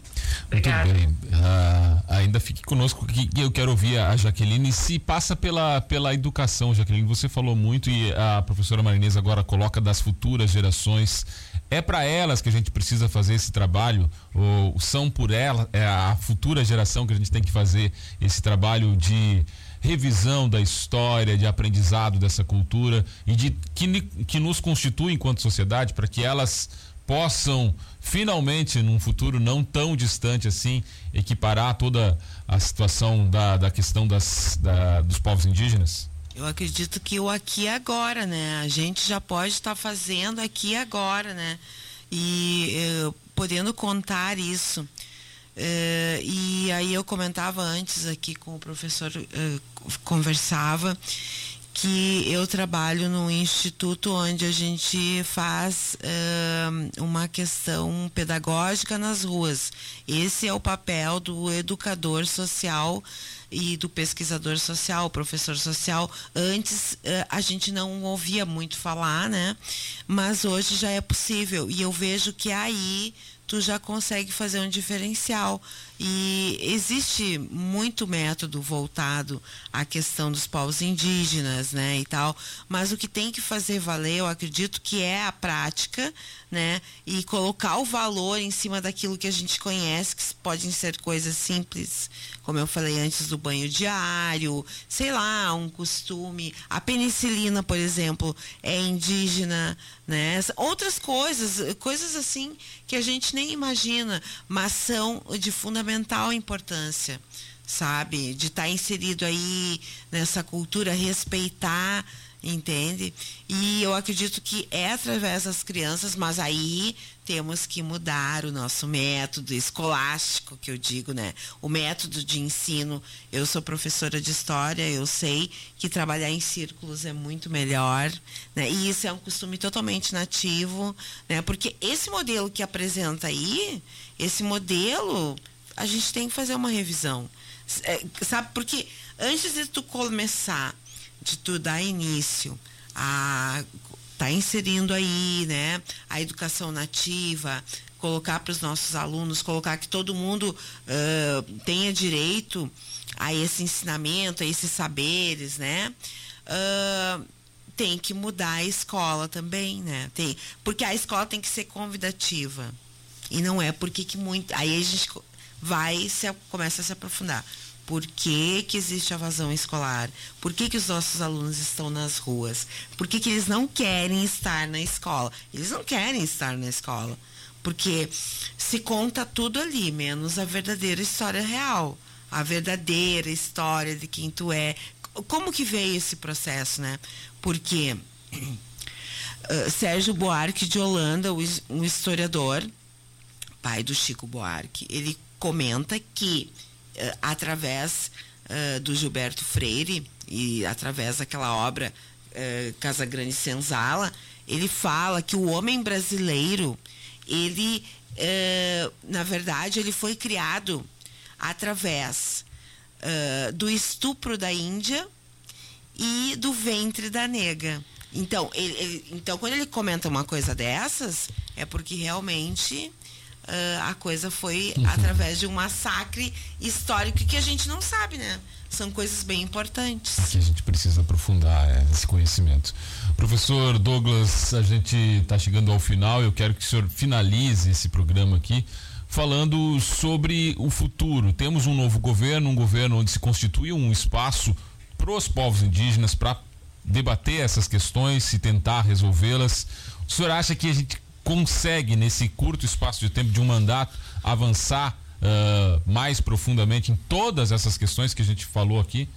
Obrigada. Muito bem. Uh, ainda fique conosco que eu quero ouvir a Jaqueline. Se passa pela, pela educação, Jaqueline, você falou muito e a professora Marinesa agora coloca das futuras gerações é para elas que a gente precisa fazer esse trabalho, ou são por ela, é a futura geração que a gente tem que fazer esse trabalho de revisão da história, de aprendizado dessa cultura e de que, que nos constitui enquanto sociedade para que elas possam finalmente, num futuro não tão distante assim, equiparar toda a situação da, da questão das, da, dos povos indígenas? Eu acredito que o aqui e agora, né? A gente já pode estar fazendo aqui e agora, né? E eh, podendo contar isso. Eh, e aí eu comentava antes aqui com o professor, eh, conversava que eu trabalho num instituto onde a gente faz uh, uma questão pedagógica nas ruas. Esse é o papel do educador social e do pesquisador social, professor social. Antes uh, a gente não ouvia muito falar, né? Mas hoje já é possível. E eu vejo que aí tu já consegue fazer um diferencial. E existe muito método voltado à questão dos povos indígenas, né, e tal, mas o que tem que fazer valer, eu acredito que é a prática, né, e colocar o valor em cima daquilo que a gente conhece, que podem ser coisas simples, como eu falei antes do banho diário, sei lá, um costume. A penicilina, por exemplo, é indígena, né? Outras coisas, coisas assim que a gente nem imagina, mas são de fundamental importância, sabe? De estar tá inserido aí nessa cultura, respeitar entende? E eu acredito que é através das crianças, mas aí temos que mudar o nosso método escolástico, que eu digo, né? O método de ensino. Eu sou professora de história, eu sei que trabalhar em círculos é muito melhor, né? E isso é um costume totalmente nativo, né? Porque esse modelo que apresenta aí, esse modelo, a gente tem que fazer uma revisão. É, sabe? Porque antes de tu começar de tu dar início a tá inserindo aí, né, a educação nativa, colocar para os nossos alunos, colocar que todo mundo uh, tenha direito a esse ensinamento, a esses saberes, né? Uh, tem que mudar a escola também, né? Tem, porque a escola tem que ser convidativa. E não é porque que muito. Aí a gente vai se começa a se aprofundar por que, que existe a evasão escolar, por que, que os nossos alunos estão nas ruas, por que, que eles não querem estar na escola. Eles não querem estar na escola, porque se conta tudo ali, menos a verdadeira história real, a verdadeira história de quem tu é. Como que veio esse processo, né? Porque uh, Sérgio Buarque de Holanda, um historiador, pai do Chico Buarque, ele comenta que uh, através uh, do Gilberto Freire e através daquela obra uh, Casa Grande Senzala, ele fala que o homem brasileiro, ele, na verdade, ele foi criado através do estupro da Índia e do ventre da nega. Então, ele, ele, então, quando ele comenta uma coisa dessas, é porque realmente uh, a coisa foi uhum. através de um massacre histórico que a gente não sabe, né? São coisas bem importantes. Que a gente precisa aprofundar é, esse conhecimento. Professor Douglas, a gente está chegando ao final. Eu quero que o senhor finalize esse programa aqui falando sobre o futuro. Temos um novo governo, um governo onde se constitui um espaço para os povos indígenas para debater essas questões e tentar resolvê-las. O senhor acha que a gente consegue, nesse curto espaço de tempo de um mandato, avançar uh, mais profundamente em todas essas questões que a gente falou aqui?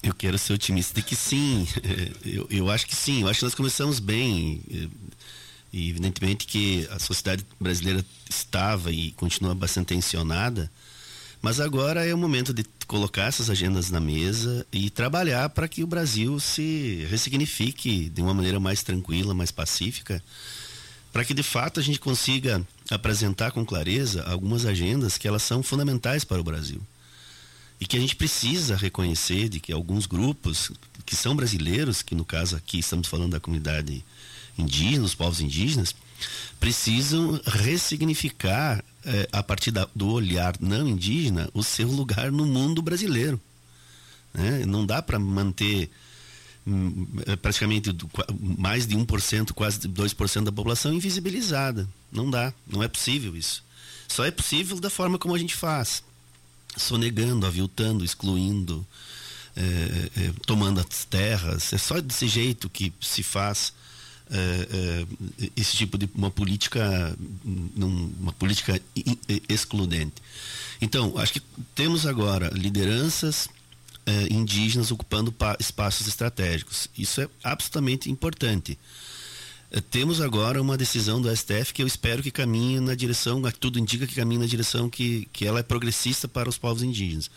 Eu quero ser otimista de que sim. Eu, eu acho que sim. Eu acho que nós começamos bem. E evidentemente que a sociedade brasileira estava e continua bastante tensionada mas agora é o momento de colocar essas agendas na mesa e trabalhar para que o Brasil se ressignifique de uma maneira mais tranquila, mais pacífica, para que de fato a gente consiga apresentar com clareza algumas agendas que elas são fundamentais para o Brasil. E que a gente precisa reconhecer de que alguns grupos que são brasileiros, que no caso aqui estamos falando da comunidade indígena, os povos indígenas, precisam ressignificar é, a partir da, do olhar não indígena, o seu lugar no mundo brasileiro. Né? Não dá para manter hum, é, praticamente mais de 1%, quase 2% da população invisibilizada. Não dá, não é possível isso. Só é possível da forma como a gente faz. Sonegando, aviltando, excluindo, é, é, tomando as terras. É só desse jeito que se faz é, esse tipo de uma política, uma política excludente. Então, acho que temos agora lideranças é, indígenas ocupando espaços estratégicos. Isso é absolutamente importante. Temos agora uma decisão do STF que eu espero que caminhe na direção, tudo indica que caminhe na direção que, que ela é progressista para os povos indígenas.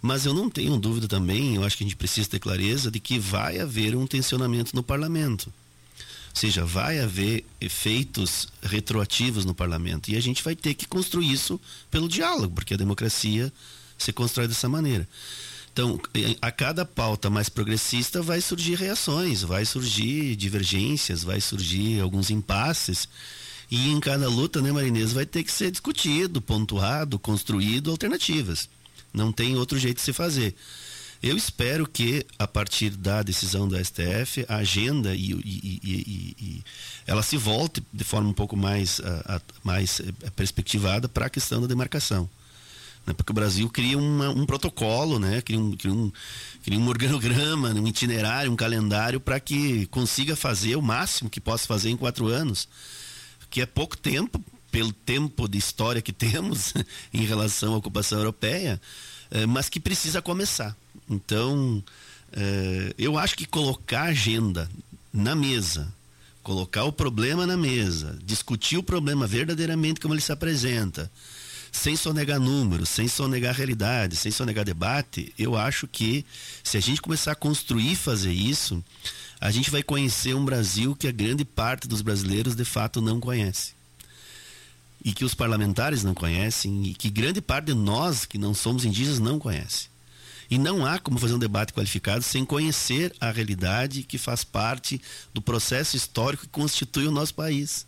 Mas eu não tenho dúvida também, eu acho que a gente precisa ter clareza de que vai haver um tensionamento no parlamento. Ou seja, vai haver efeitos retroativos no parlamento. E a gente vai ter que construir isso pelo diálogo, porque a democracia se constrói dessa maneira. Então, a cada pauta mais progressista vai surgir reações, vai surgir divergências, vai surgir alguns impasses. E em cada luta, né, Marinês, vai ter que ser discutido, pontuado, construído alternativas. Não tem outro jeito de se fazer. Eu espero que, a partir da decisão do STF, a agenda e, e, e, e ela se volte de forma um pouco mais, a, a, mais eh, perspectivada para a questão da demarcação. Né? Porque o Brasil cria uma, um protocolo, né? cria, um, cria, um, cria um organograma, um itinerário, um calendário para que consiga fazer o máximo que possa fazer em quatro anos, que é pouco tempo, pelo tempo de história que temos em relação à ocupação europeia, eh, mas que precisa começar. Então, é, eu acho que colocar a agenda na mesa, colocar o problema na mesa, discutir o problema verdadeiramente como ele se apresenta, sem sonegar números, sem sonegar realidade, sem sonegar debate, eu acho que se a gente começar a construir fazer isso, a gente vai conhecer um Brasil que a grande parte dos brasileiros de fato não conhece. E que os parlamentares não conhecem e que grande parte de nós que não somos indígenas não conhece. E não há como fazer um debate qualificado sem conhecer a realidade que faz parte do processo histórico que constitui o nosso país.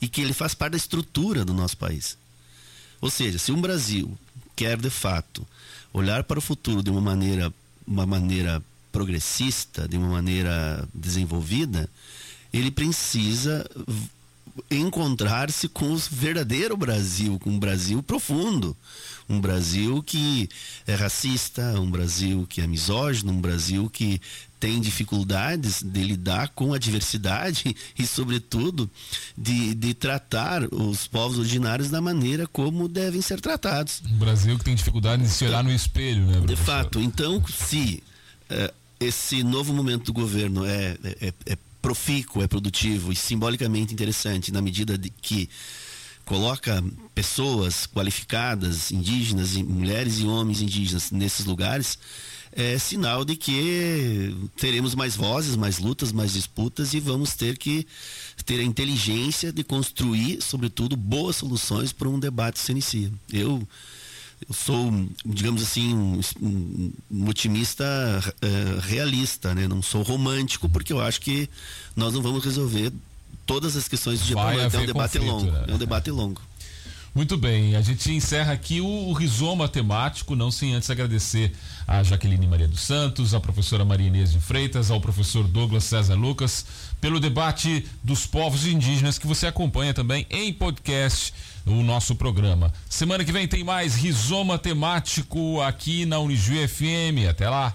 E que ele faz parte da estrutura do nosso país. Ou seja, se um Brasil quer de fato olhar para o futuro de uma maneira, uma maneira progressista, de uma maneira desenvolvida, ele precisa encontrar-se com o verdadeiro Brasil, com um Brasil profundo, um Brasil que é racista, um Brasil que é misógino, um Brasil que tem dificuldades de lidar com a diversidade e, sobretudo, de, de tratar os povos originários da maneira como devem ser tratados. Um Brasil que tem dificuldade de se olhar no espelho, né? Professor? De fato. Então, se uh, esse novo momento do governo é, é, é profícuo, é produtivo e simbolicamente interessante na medida de que coloca pessoas qualificadas, indígenas, mulheres e homens indígenas nesses lugares, é sinal de que teremos mais vozes, mais lutas, mais disputas e vamos ter que ter a inteligência de construir, sobretudo, boas soluções para um debate que se inicia. Eu, eu sou, digamos assim, um, um otimista uh, realista, né? não sou romântico, porque eu acho que nós não vamos resolver todas as questões de Vai é um debate conflito, longo. né? É um debate longo. Muito bem, a gente encerra aqui o, o rizoma temático, não sem antes agradecer a Jaqueline Maria dos Santos, a professora Maria Inês de Freitas, ao professor Douglas César Lucas, pelo debate dos povos indígenas que você acompanha também em podcast no nosso programa. Semana que vem tem mais rizoma temático aqui na Uniju FM. Até lá.